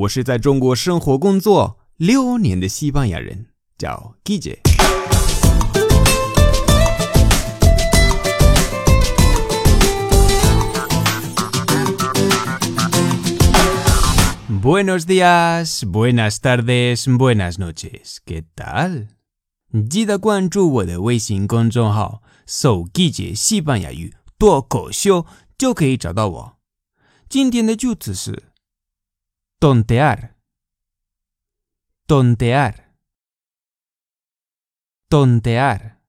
我是在中国生活工作六年的西班牙人，叫 Guille。Buenos días, buenas tardes, buenas noches. ¿Qué tal? 记得关注我的微信公众号“手记姐西班牙语脱口秀”，就可以找到我。今天的句子是 tontear, tontear, tontear.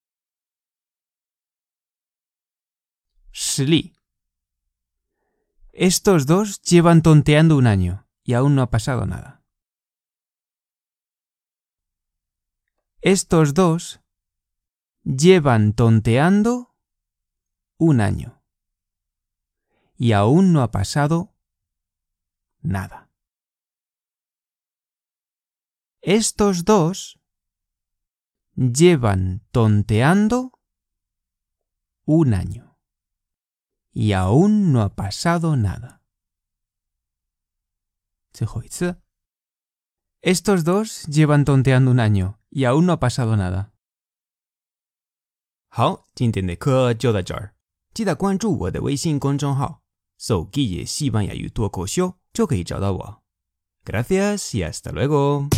实例 Estos dos llevan tonteando un año y aún no ha pasado nada. Estos dos llevan tonteando un año y aún no ha pasado nada. Estos dos llevan tonteando un año y aún no ha pasado nada. 最后一次。Estos dos llevan tonteando un año y aún no ha pasado nada. 好，今天的课就到这儿，记得关注我的微信公众号“手机也西班牙语脱口秀”，就可以找到我。Gracias y hasta luego.